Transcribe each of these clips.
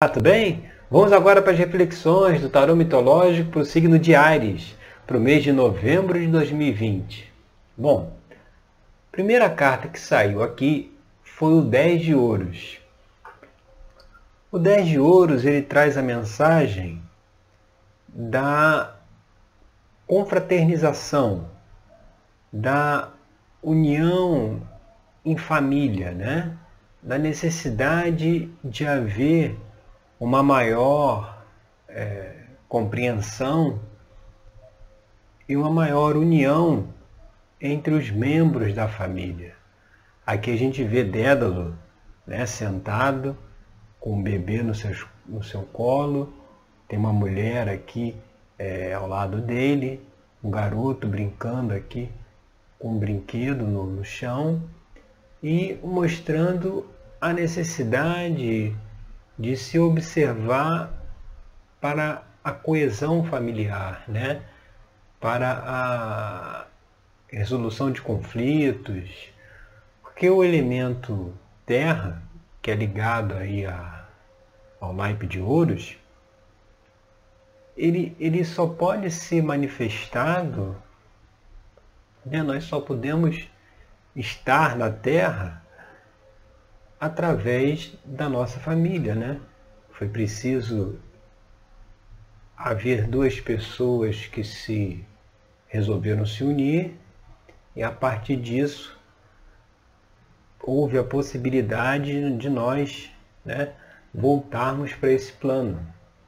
Olá, tudo bem? Vamos agora para as reflexões do tarô mitológico para o signo de Ares, para o mês de novembro de 2020. Bom, a primeira carta que saiu aqui foi o 10 de ouros. O 10 de ouros ele traz a mensagem da confraternização, da união em família, né? da necessidade de haver uma maior é, compreensão e uma maior união entre os membros da família. Aqui a gente vê Dédalo né, sentado com um bebê no seu, no seu colo, tem uma mulher aqui é, ao lado dele, um garoto brincando aqui com um brinquedo no, no chão e mostrando a necessidade de se observar para a coesão familiar, né? para a resolução de conflitos, porque o elemento terra, que é ligado aí a, ao naipe de ouros, ele, ele só pode ser manifestado, né? nós só podemos estar na terra através da nossa família, né? Foi preciso haver duas pessoas que se resolveram se unir e a partir disso houve a possibilidade de nós né, voltarmos para esse plano.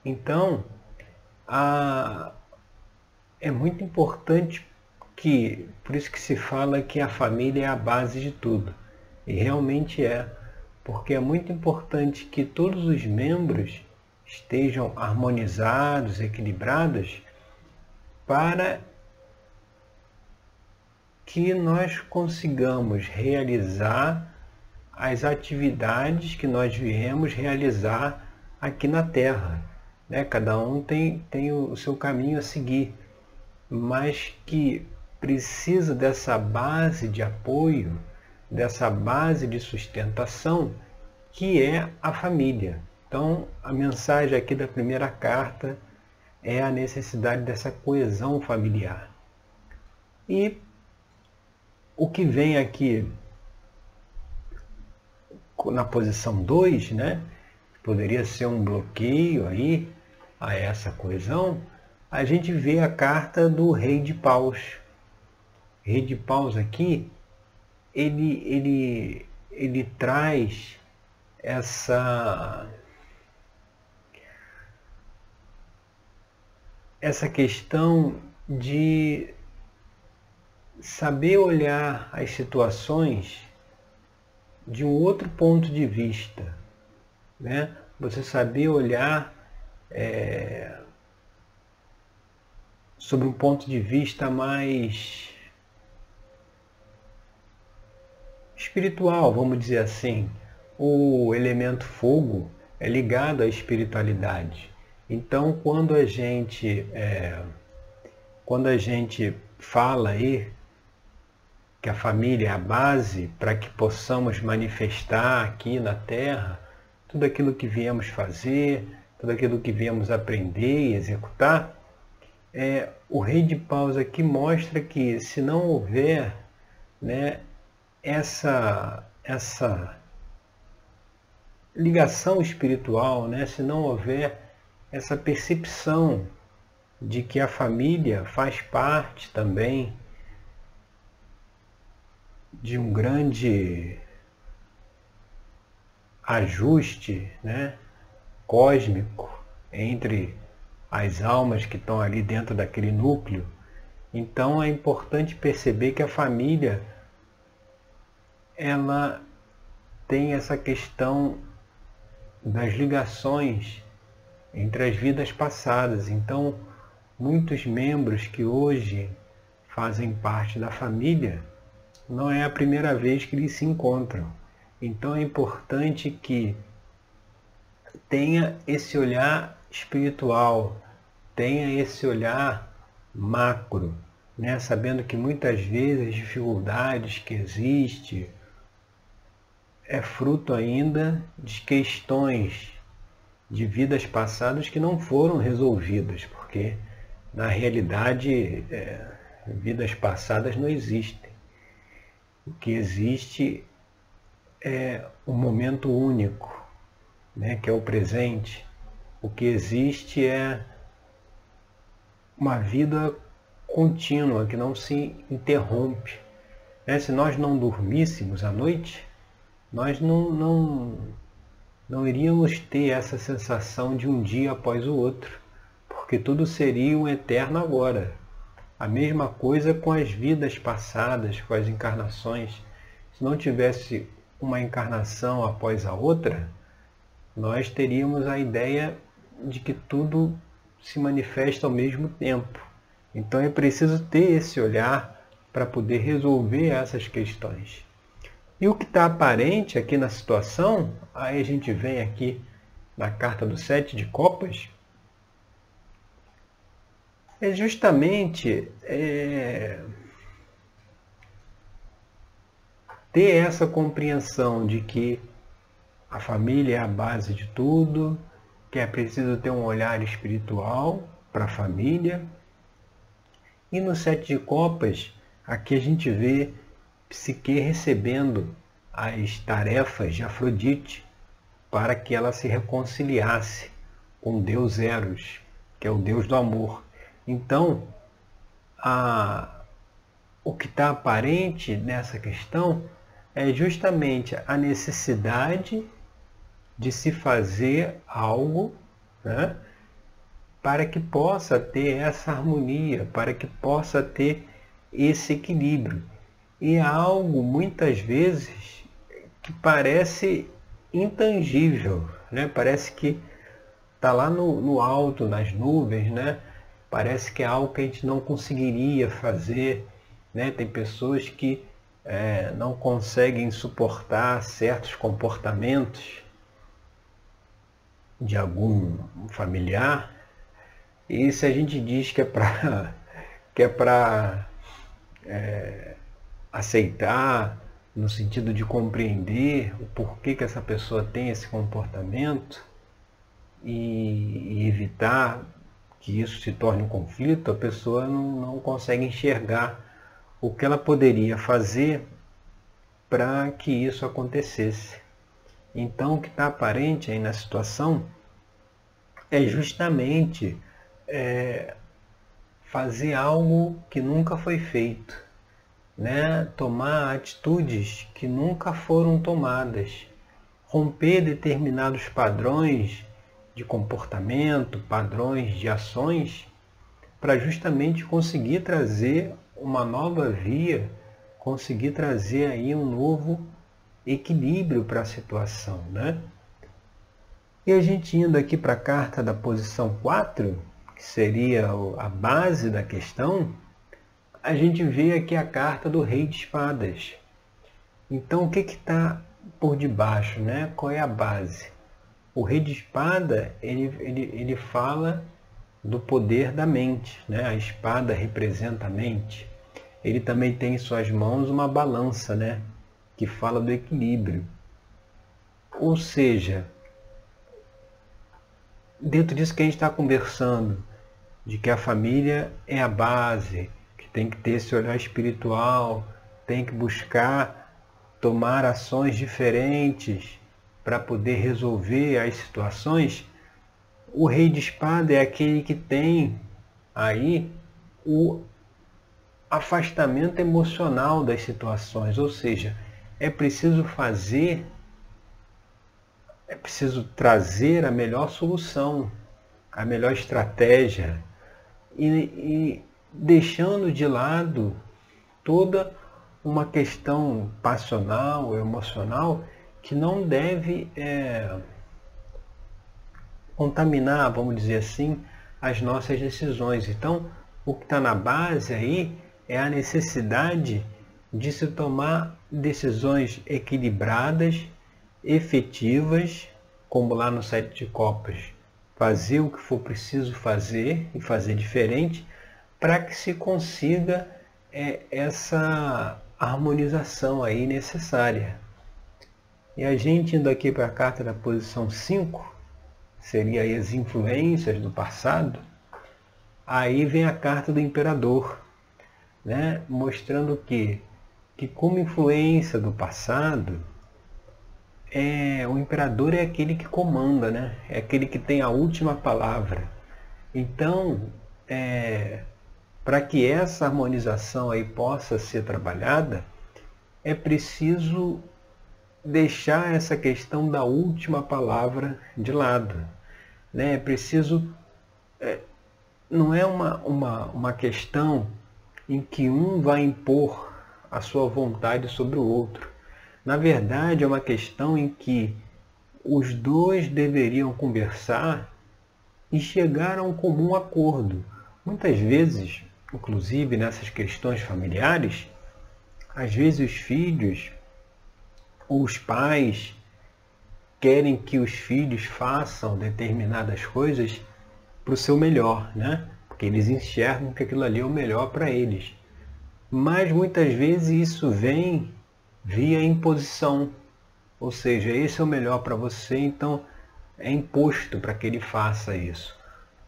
Então, a, é muito importante que, por isso que se fala que a família é a base de tudo. E realmente é porque é muito importante que todos os membros estejam harmonizados, equilibrados, para que nós consigamos realizar as atividades que nós viemos realizar aqui na Terra. Né? Cada um tem, tem o seu caminho a seguir, mas que precisa dessa base de apoio dessa base de sustentação que é a família. Então, a mensagem aqui da primeira carta é a necessidade dessa coesão familiar. E o que vem aqui na posição 2, né, poderia ser um bloqueio aí a essa coesão, a gente vê a carta do rei de paus. Rei de paus aqui ele, ele, ele traz essa essa questão de saber olhar as situações de um outro ponto de vista, né? Você saber olhar é, sobre um ponto de vista mais espiritual, vamos dizer assim. O elemento fogo é ligado à espiritualidade. Então, quando a gente é, quando a gente fala aí que a família é a base para que possamos manifestar aqui na Terra tudo aquilo que viemos fazer, tudo aquilo que viemos aprender e executar, é, o rei de paus aqui mostra que se não houver né, essa, essa ligação espiritual, né? se não houver essa percepção de que a família faz parte também de um grande ajuste né, cósmico entre as almas que estão ali dentro daquele núcleo. Então é importante perceber que a família ela tem essa questão das ligações entre as vidas passadas. Então, muitos membros que hoje fazem parte da família, não é a primeira vez que eles se encontram. Então é importante que tenha esse olhar espiritual, tenha esse olhar macro, né? sabendo que muitas vezes as dificuldades que existem, é fruto ainda de questões de vidas passadas que não foram resolvidas, porque na realidade é, vidas passadas não existem. O que existe é um momento único, né, que é o presente. O que existe é uma vida contínua, que não se interrompe. Né? Se nós não dormíssemos à noite, nós não, não, não iríamos ter essa sensação de um dia após o outro, porque tudo seria um eterno agora. A mesma coisa com as vidas passadas, com as encarnações. Se não tivesse uma encarnação após a outra, nós teríamos a ideia de que tudo se manifesta ao mesmo tempo. Então é preciso ter esse olhar para poder resolver essas questões. E o que está aparente aqui na situação, aí a gente vem aqui na carta do sete de copas, é justamente é, ter essa compreensão de que a família é a base de tudo, que é preciso ter um olhar espiritual para a família. E no Sete de Copas, aqui a gente vê Psique recebendo as tarefas de Afrodite para que ela se reconciliasse com Deus Eros, que é o Deus do amor. Então, a, o que está aparente nessa questão é justamente a necessidade de se fazer algo né, para que possa ter essa harmonia, para que possa ter esse equilíbrio. E é algo muitas vezes que parece intangível, né? parece que está lá no, no alto, nas nuvens, né? parece que é algo que a gente não conseguiria fazer. Né? Tem pessoas que é, não conseguem suportar certos comportamentos de algum familiar, e se a gente diz que é para que é para é, aceitar no sentido de compreender o porquê que essa pessoa tem esse comportamento e, e evitar que isso se torne um conflito, a pessoa não, não consegue enxergar o que ela poderia fazer para que isso acontecesse. Então, o que está aparente aí na situação é justamente é, fazer algo que nunca foi feito, né? tomar atitudes que nunca foram tomadas, romper determinados padrões de comportamento, padrões de ações, para justamente conseguir trazer uma nova via, conseguir trazer aí um novo equilíbrio para a situação. Né? E a gente indo aqui para a carta da posição 4, que seria a base da questão, a gente vê aqui a carta do Rei de Espadas. Então o que está por debaixo? Né? Qual é a base? O Rei de Espada ele, ele, ele fala do poder da mente. Né? A espada representa a mente. Ele também tem em suas mãos uma balança, né? que fala do equilíbrio. Ou seja, dentro disso que a gente está conversando, de que a família é a base, tem que ter esse olhar espiritual, tem que buscar tomar ações diferentes para poder resolver as situações, o rei de espada é aquele que tem aí o afastamento emocional das situações, ou seja, é preciso fazer, é preciso trazer a melhor solução, a melhor estratégia. E, e deixando de lado toda uma questão passional, emocional, que não deve é, contaminar, vamos dizer assim, as nossas decisões. Então, o que está na base aí é a necessidade de se tomar decisões equilibradas, efetivas, como lá no sete de copas, fazer o que for preciso fazer e fazer diferente para que se consiga é, essa harmonização aí necessária. E a gente indo aqui para a carta da posição 5, seria as influências do passado, aí vem a carta do imperador, né? mostrando que, que como influência do passado, é, o imperador é aquele que comanda, né? é aquele que tem a última palavra. Então, é, para que essa harmonização aí possa ser trabalhada, é preciso deixar essa questão da última palavra de lado. Né? É preciso. É, não é uma, uma, uma questão em que um vai impor a sua vontade sobre o outro. Na verdade, é uma questão em que os dois deveriam conversar e chegar a um comum acordo. Muitas vezes, inclusive nessas questões familiares, às vezes os filhos ou os pais querem que os filhos façam determinadas coisas para o seu melhor, né? Porque eles enxergam que aquilo ali é o melhor para eles. Mas muitas vezes isso vem via imposição. Ou seja, esse é o melhor para você, então é imposto para que ele faça isso.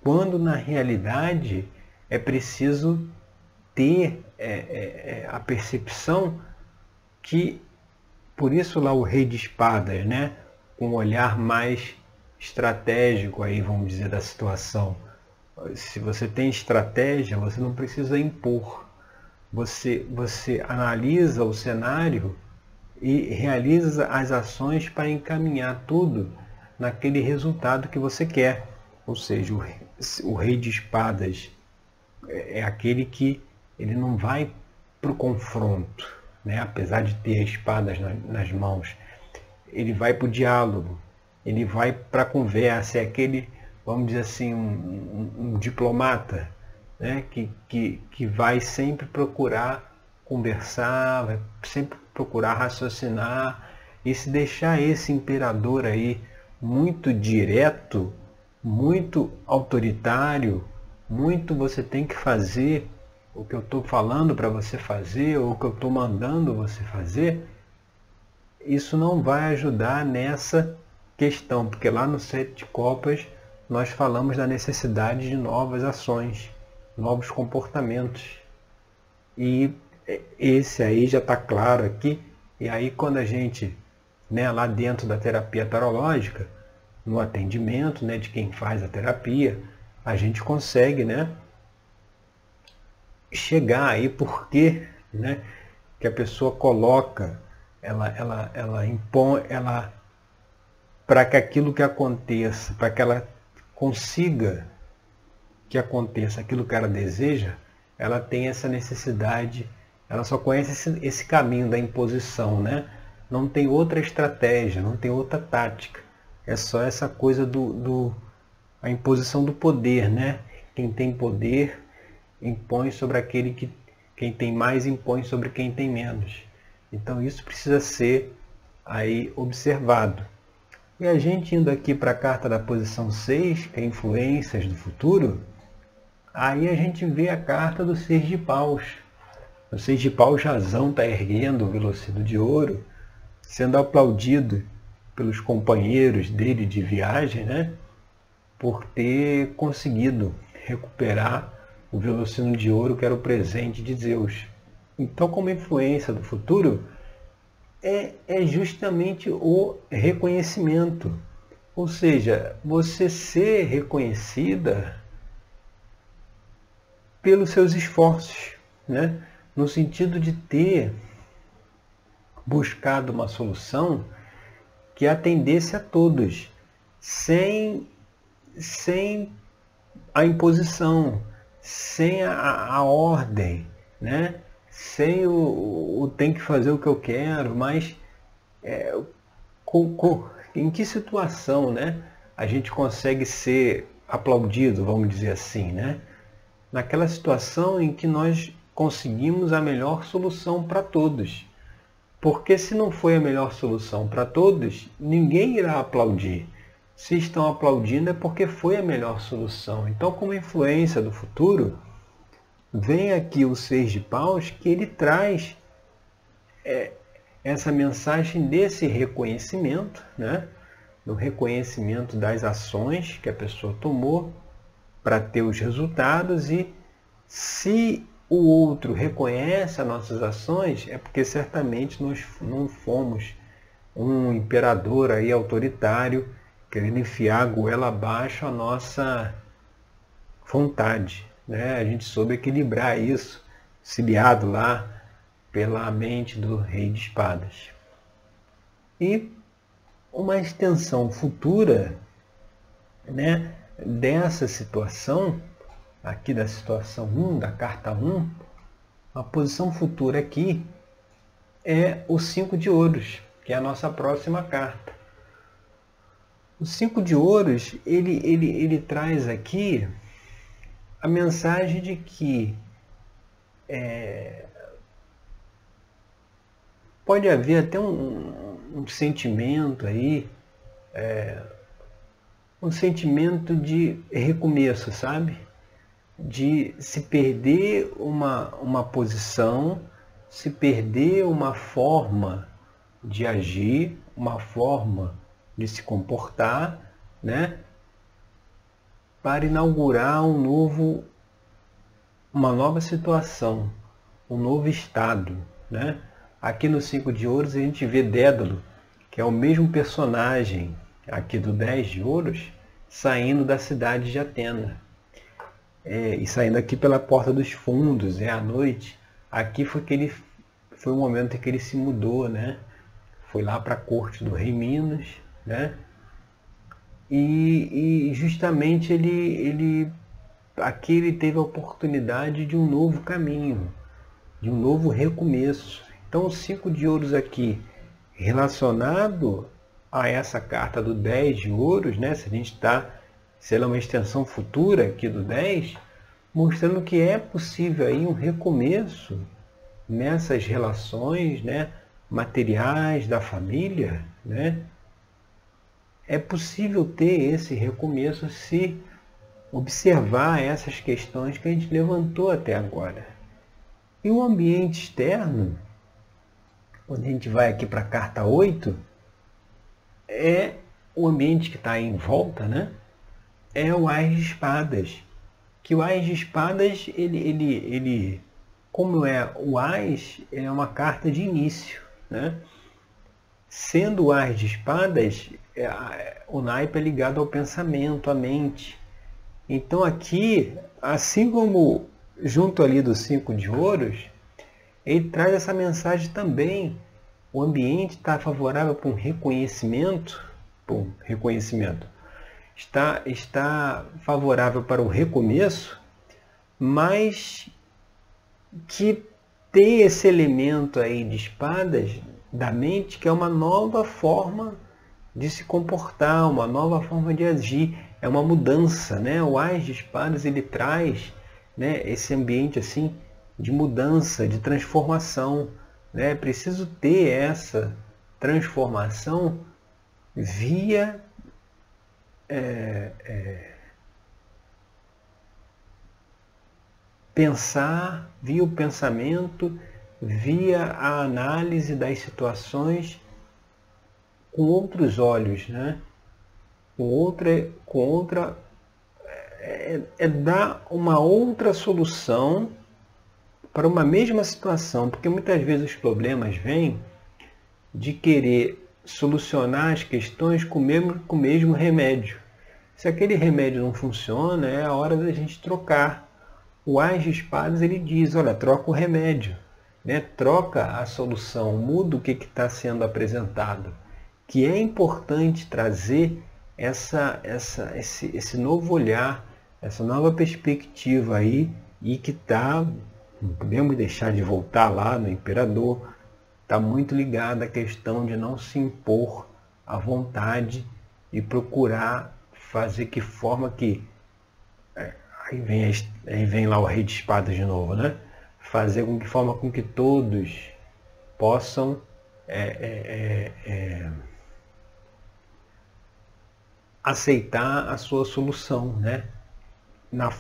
Quando na realidade é preciso ter é, é, é, a percepção que, por isso lá o rei de espadas, né, com um olhar mais estratégico aí, vamos dizer, da situação. Se você tem estratégia, você não precisa impor. Você, você analisa o cenário e realiza as ações para encaminhar tudo naquele resultado que você quer. Ou seja, o, rei de espadas é aquele que ele não vai para o confronto, né? apesar de ter espadas nas mãos. Ele vai para o diálogo, ele vai para a conversa, é aquele, vamos dizer assim, um, um, um diplomata né? que, que, que vai sempre procurar conversar, vai sempre procurar raciocinar e se deixar esse imperador aí muito direto, muito autoritário, muito você tem que fazer o que eu estou falando para você fazer, ou o que eu estou mandando você fazer, isso não vai ajudar nessa questão, porque lá no Sete Copas nós falamos da necessidade de novas ações, novos comportamentos. E esse aí já está claro aqui. E aí quando a gente, né, lá dentro da terapia tarológica, no atendimento né, de quem faz a terapia, a gente consegue né, chegar aí porque né, que a pessoa coloca, ela, ela, ela impõe, ela para que aquilo que aconteça, para que ela consiga que aconteça aquilo que ela deseja, ela tem essa necessidade, ela só conhece esse, esse caminho da imposição, né? Não tem outra estratégia, não tem outra tática. É só essa coisa do, do a imposição do poder, né? Quem tem poder impõe sobre aquele que quem tem mais impõe sobre quem tem menos. Então isso precisa ser aí observado. E a gente indo aqui para a carta da posição 6, que é influências do futuro, aí a gente vê a carta do seis de paus. O seis de paus razão está erguendo o velocido de ouro, sendo aplaudido pelos companheiros dele de viagem, né? Por ter conseguido recuperar o velocino de ouro que era o presente de Zeus. Então, como influência do futuro, é, é justamente o reconhecimento. Ou seja, você ser reconhecida pelos seus esforços, né? no sentido de ter buscado uma solução que atendesse a todos, sem, sem a imposição, sem a, a ordem, né? sem o, o, tem que fazer o que eu quero, mas é, com, com, em que situação né, a gente consegue ser aplaudido, vamos dizer assim, né? naquela situação em que nós conseguimos a melhor solução para todos. Porque se não foi a melhor solução para todos, ninguém irá aplaudir. Se estão aplaudindo é porque foi a melhor solução. Então, como influência do futuro, vem aqui o Seis de Paus que ele traz é, essa mensagem desse reconhecimento, né? no reconhecimento das ações que a pessoa tomou para ter os resultados e se o outro reconhece as nossas ações, é porque certamente nós não fomos um imperador aí autoritário querendo enfiar a goela abaixo a nossa vontade. Né? A gente soube equilibrar isso, auxiliado lá pela mente do rei de espadas. E uma extensão futura né, dessa situação, aqui da situação 1, da carta 1, a posição futura aqui é o 5 de ouros, que é a nossa próxima carta. O 5 de ouros, ele, ele, ele traz aqui a mensagem de que é, pode haver até um, um sentimento aí, é, um sentimento de recomeço, sabe? De se perder uma, uma posição, se perder uma forma de agir, uma forma de se comportar, né? Para inaugurar um novo, uma nova situação, um novo estado, né? Aqui no Cinco de Ouros a gente vê Dédalo, que é o mesmo personagem aqui do Dez de Ouros, saindo da cidade de Atena. É, e saindo aqui pela porta dos fundos, é à noite. Aqui foi que ele foi o momento em que ele se mudou, né? Foi lá para a corte do rei Minas, né? E, e, justamente ele, ele aqui ele teve a oportunidade de um novo caminho, de um novo recomeço. Então, os cinco de ouros aqui, relacionado a essa carta do 10 de ouros, né? se a gente está, se ela é uma extensão futura aqui do 10, mostrando que é possível aí um recomeço nessas relações né? materiais da família, né? É possível ter esse recomeço se observar essas questões que a gente levantou até agora. E o ambiente externo, quando a gente vai aqui para a carta 8, é o ambiente que está em volta, né? É o Ás de Espadas. Que o Ás de Espadas, ele, ele, ele, como é o ele é uma carta de início, né? Sendo o Ás de Espadas, é, o naipe é ligado ao pensamento, à mente. Então aqui, assim como junto ali dos cinco de ouros, ele traz essa mensagem também. O ambiente está favorável para um reconhecimento, para um reconhecimento, está, está favorável para o recomeço, mas que tem esse elemento aí de espadas da mente que é uma nova forma de se comportar, uma nova forma de agir, é uma mudança, né? O Ás de Espadas ele traz, né, esse ambiente assim de mudança, de transformação. Né? Preciso ter essa transformação via é, é, pensar, via o pensamento, via a análise das situações com outros olhos, né? com outra, com outra é, é dar uma outra solução para uma mesma situação, porque muitas vezes os problemas vêm de querer solucionar as questões com o mesmo, com o mesmo remédio. Se aquele remédio não funciona, é a hora da gente trocar. O Ás de Espadas ele diz, olha, troca o remédio, né? troca a solução, muda o que está sendo apresentado. Que é importante trazer essa, essa, esse, esse novo olhar, essa nova perspectiva aí e que está não podemos deixar de voltar lá no imperador. Está muito ligado à questão de não se impor à vontade e procurar fazer que forma que. É, aí vem, aí vem lá o rei de espadas de novo, né? Fazer com que forma com que todos possam é, é, é, é aceitar a sua solução, né? Na,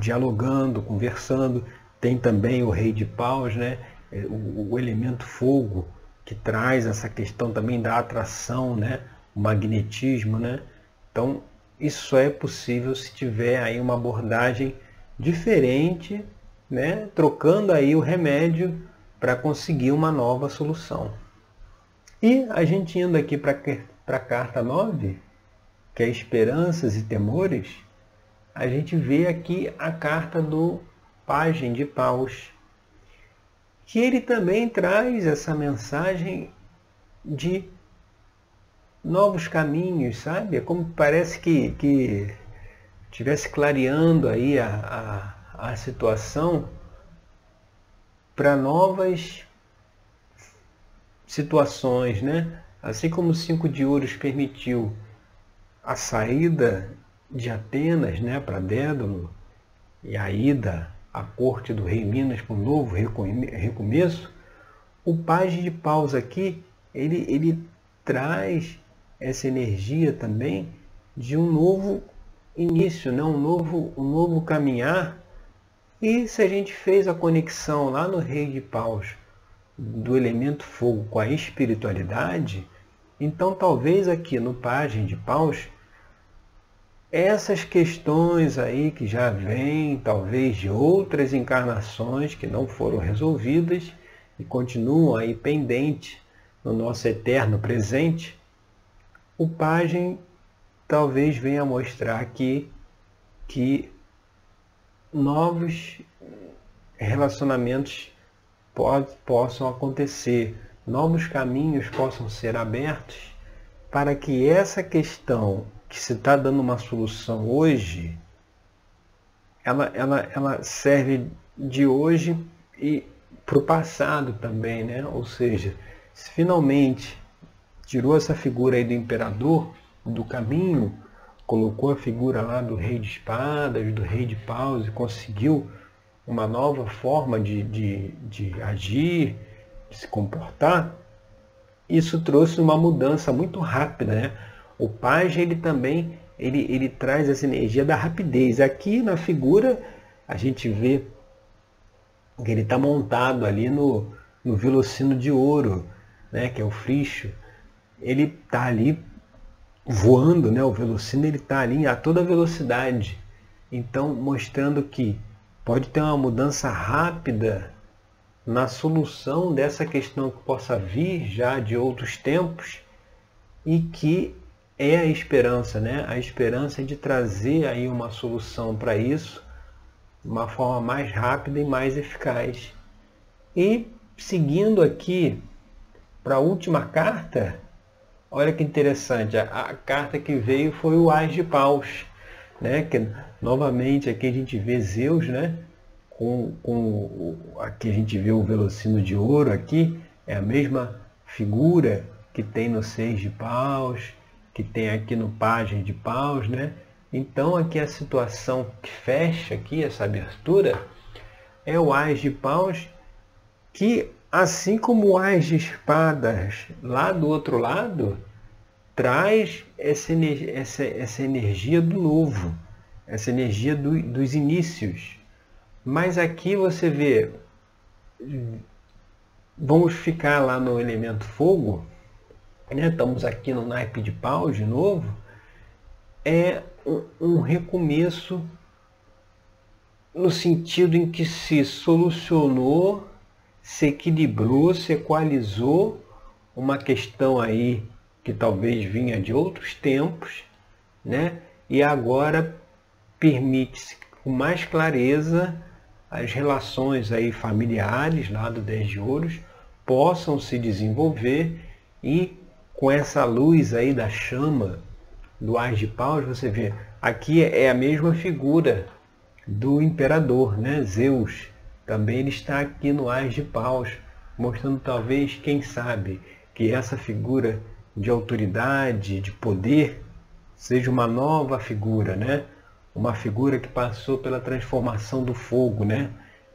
dialogando, conversando, tem também o rei de paus, né? É, o, o elemento fogo, que traz essa questão também da atração, né? o magnetismo, né? Então, isso é possível se tiver aí uma abordagem diferente, né? Trocando aí o remédio para conseguir uma nova solução. E a gente indo aqui para a carta 9, que é esperanças e temores, a gente vê aqui a carta do Pagem de Paus, que ele também traz essa mensagem de novos caminhos, sabe? É como parece que, que tivesse clareando aí a, a, a situação para novas situações, né? Assim como o cinco de ouros permitiu a saída de Atenas, né, para Dédalo e a ida à corte do rei Minas para um novo recomeço, o pajem de paus aqui, ele, ele traz essa energia também de um novo início, né? um, novo, um novo caminhar. E se a gente fez a conexão lá no Rei de Paus do elemento fogo com a espiritualidade, então talvez aqui no Pagem de Paus, essas questões aí que já vêm, talvez de outras encarnações que não foram resolvidas e continuam aí pendentes no nosso eterno presente, o pajem talvez venha mostrar aqui que novos relacionamentos possam acontecer, novos caminhos possam ser abertos para que essa questão que se está dando uma solução hoje, ela, ela, ela serve de hoje e para o passado também, né? Ou seja, se finalmente tirou essa figura aí do imperador do caminho, colocou a figura lá do rei de espadas, do rei de paus e conseguiu uma nova forma de, de, de agir, de se comportar, isso trouxe uma mudança muito rápida. Né? O pajem ele também ele, ele traz essa energia da rapidez. Aqui na figura a gente vê que ele está montado ali no, no velocino de ouro, né? que é o fricho ele está ali voando, né? o velocino ele está ali a toda velocidade. Então, mostrando que pode ter uma mudança rápida na solução dessa questão que possa vir já de outros tempos e que é a esperança, né? A esperança de trazer aí uma solução para isso, uma forma mais rápida e mais eficaz. E seguindo aqui para a última carta, Olha que interessante, a, a, carta que veio foi o Ás de Paus, né? Que novamente aqui a gente vê Zeus, né? Com, com aqui a gente vê o velocino de ouro aqui, é a mesma figura que tem no Seis de Paus, que tem aqui no Pajem de Paus, né? Então aqui a situação que fecha aqui essa abertura é o Ás de Paus que assim como o Ás de Espadas lá do outro lado, traz essa, essa, essa energia do novo, essa energia do, dos inícios. Mas aqui você vê, vamos ficar lá no elemento fogo, né? estamos aqui no naipe de pau de novo, é um, um recomeço no sentido em que se solucionou se equilibrou, se equalizou uma questão aí que talvez vinha de outros tempos, né? E agora permite-se com mais clareza as relações aí familiares lá do 10 de ouros possam se desenvolver e com essa luz aí da chama do Ás de Paus, você vê, aqui é a mesma figura do imperador, né? Zeus, também ele está aqui no Ás de Paus, mostrando talvez, quem sabe, que essa figura de autoridade, de poder, seja uma nova figura, né? Uma figura que passou pela transformação do fogo, né?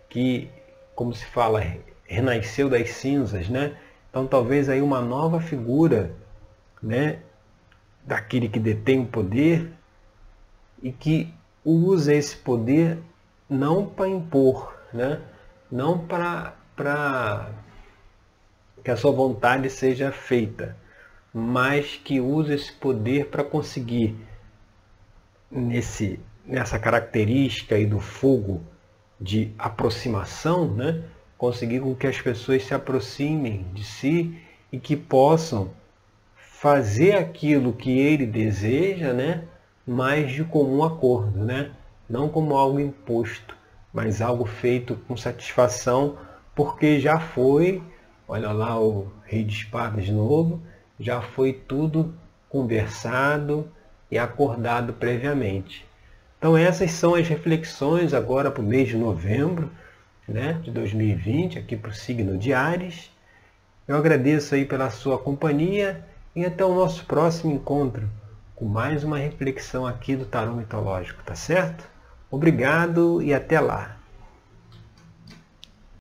Que, como se fala, renasceu das cinzas, né? Então talvez aí uma nova figura, né? Daquele que detém o poder e que usa esse poder não para impor, né? não para que a sua vontade seja feita, mas que usa esse poder para conseguir nesse nessa característica aí do fogo de aproximação, né? Conseguir com que as pessoas se aproximem de si e que possam fazer aquilo que ele deseja, né? mas de comum acordo, né? não como algo imposto, mas algo feito com satisfação, porque já foi, olha lá o rei de espadas de novo, já foi tudo conversado e acordado previamente. Então essas são as reflexões agora para o mês de novembro né, de 2020, aqui para o signo de Ares. Eu agradeço aí pela sua companhia e até o nosso próximo encontro com mais uma reflexão aqui do Tarô Mitológico, tá certo? Obrigado e até lá!